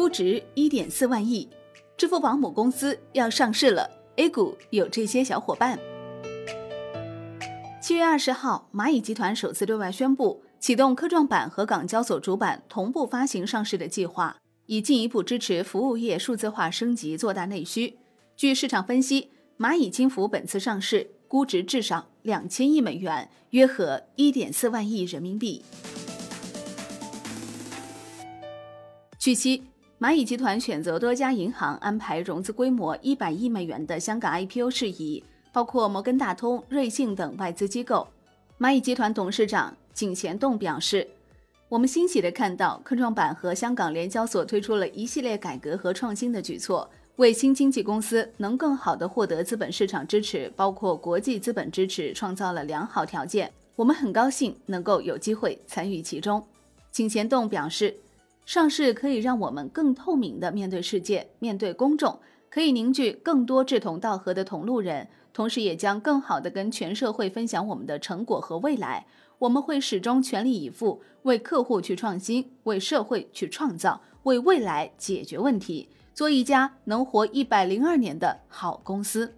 估值一点四万亿，支付宝母公司要上市了，A 股有这些小伙伴。七月二十号，蚂蚁集团首次对外宣布启动科创板和港交所主板同步发行上市的计划，以进一步支持服务业数字化升级，做大内需。据市场分析，蚂蚁金服本次上市估值至少两千亿美元，约合一点四万亿人民币。据悉，蚂蚁集团选择多家银行安排融资规模一百亿美元的香港 IPO 事宜，包括摩根大通、瑞信等外资机构。蚂蚁集团董事长井贤栋表示：“我们欣喜地看到科创板和香港联交所推出了一系列改革和创新的举措，为新经济公司能更好地获得资本市场支持，包括国际资本支持，创造了良好条件。我们很高兴能够有机会参与其中。”井贤栋表示。上市可以让我们更透明的面对世界，面对公众，可以凝聚更多志同道合的同路人，同时也将更好的跟全社会分享我们的成果和未来。我们会始终全力以赴，为客户去创新，为社会去创造，为未来解决问题，做一家能活一百零二年的好公司。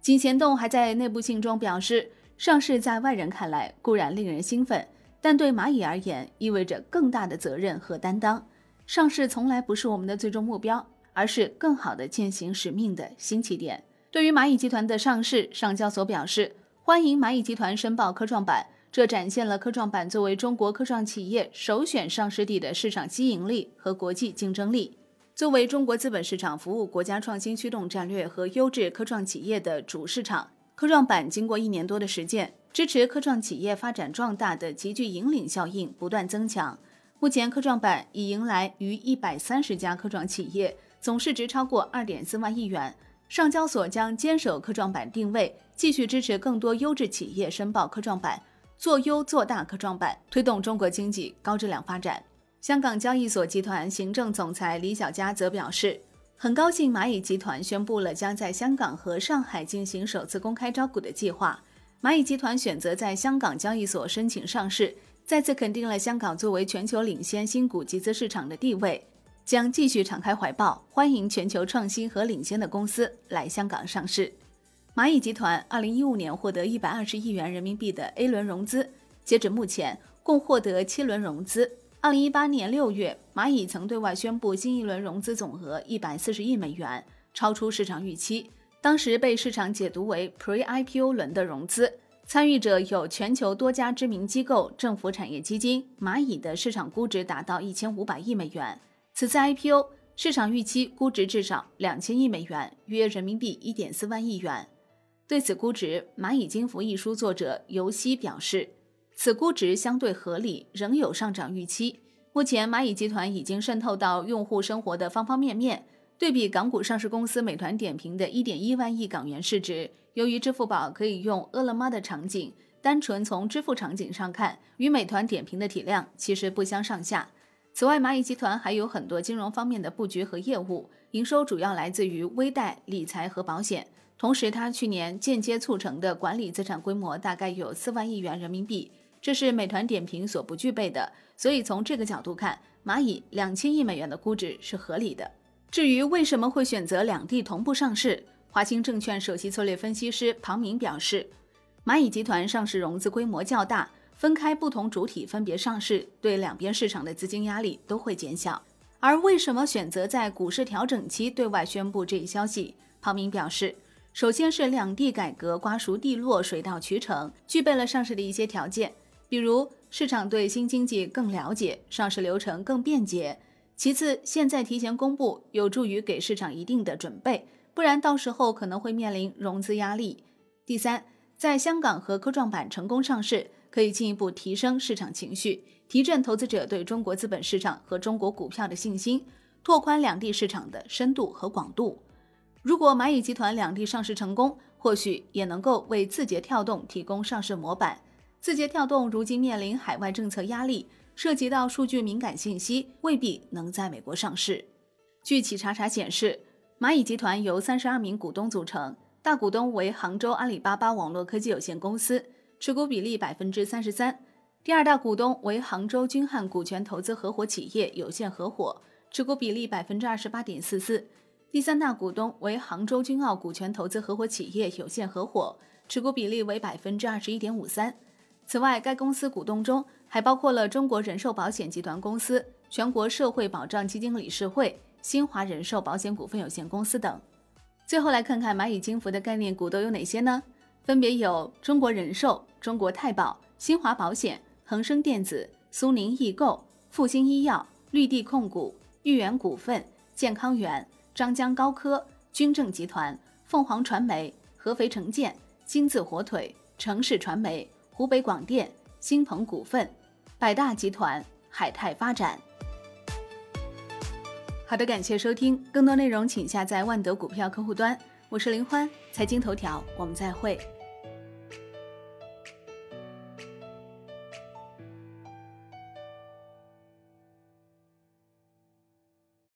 金贤栋还在内部信中表示，上市在外人看来固然令人兴奋，但对蚂蚁而言意味着更大的责任和担当。上市从来不是我们的最终目标，而是更好的践行使命的新起点。对于蚂蚁集团的上市，上交所表示欢迎蚂蚁集团申报科创板，这展现了科创板作为中国科创企业首选上市地的市场吸引力和国际竞争力。作为中国资本市场服务国家创新驱动战略和优质科创企业的主市场，科创板经过一年多的实践，支持科创企业发展壮大的极具引领效应不断增强。目前，科创板已迎来逾一百三十家科创企业，总市值超过二点四万亿元。上交所将坚守科创板定位，继续支持更多优质企业申报科创板，做优做大科创板，推动中国经济高质量发展。香港交易所集团行政总裁李小加则表示，很高兴蚂蚁集团宣布了将在香港和上海进行首次公开招股的计划。蚂蚁集团选择在香港交易所申请上市。再次肯定了香港作为全球领先新股集资市场的地位，将继续敞开怀抱，欢迎全球创新和领先的公司来香港上市。蚂蚁集团二零一五年获得一百二十亿元人民币的 A 轮融资，截止目前共获得七轮融资。二零一八年六月，蚂蚁曾对外宣布新一轮融资总额一百四十亿美元，超出市场预期，当时被市场解读为 Pre-IPO 轮的融资。参与者有全球多家知名机构、政府产业基金。蚂蚁的市场估值达到一千五百亿美元。此次 IPO 市场预期估值至少两千亿美元，约人民币一点四万亿元。对此估值，《蚂蚁金服》一书作者尤西表示，此估值相对合理，仍有上涨预期。目前，蚂蚁集团已经渗透到用户生活的方方面面。对比港股上市公司美团点评的一点一万亿港元市值。由于支付宝可以用饿了么的场景，单纯从支付场景上看，与美团点评的体量其实不相上下。此外，蚂蚁集团还有很多金融方面的布局和业务，营收主要来自于微贷、理财和保险。同时，它去年间接促成的管理资产规模大概有四万亿元人民币，这是美团点评所不具备的。所以，从这个角度看，蚂蚁两千亿美元的估值是合理的。至于为什么会选择两地同步上市？华兴证券首席策略分析师庞明表示，蚂蚁集团上市融资规模较大，分开不同主体分别上市，对两边市场的资金压力都会减小。而为什么选择在股市调整期对外宣布这一消息？庞明表示，首先是两地改革瓜熟蒂落、水到渠成，具备了上市的一些条件，比如市场对新经济更了解，上市流程更便捷。其次，现在提前公布，有助于给市场一定的准备。不然，到时候可能会面临融资压力。第三，在香港和科创板成功上市，可以进一步提升市场情绪，提振投资者对中国资本市场和中国股票的信心，拓宽两地市场的深度和广度。如果蚂蚁集团两地上市成功，或许也能够为字节跳动提供上市模板。字节跳动如今面临海外政策压力，涉及到数据敏感信息，未必能在美国上市。据企查查显示。蚂蚁集团由三十二名股东组成，大股东为杭州阿里巴巴网络科技有限公司，持股比例百分之三十三；第二大股东为杭州君汉股权投资合伙企业有限合伙，持股比例百分之二十八点四四。第三大股东为杭州君澳股权投资合伙企业有限合伙，持股比例为百分之二十一点五三。此外，该公司股东中还包括了中国人寿保险集团公司、全国社会保障基金理事会、新华人寿保险股份有限公司等。最后来看看蚂蚁金服的概念股都有哪些呢？分别有中国人寿、中国太保、新华保险、恒生电子、苏宁易购、复星医药、绿地控股、豫园股份、健康源。张江高科、军政集团、凤凰传媒、合肥城建、金字火腿、城市传媒、湖北广电、新鹏股份、百大集团、海泰发展。好的，感谢收听，更多内容请下载万德股票客户端。我是林欢，财经头条，我们再会。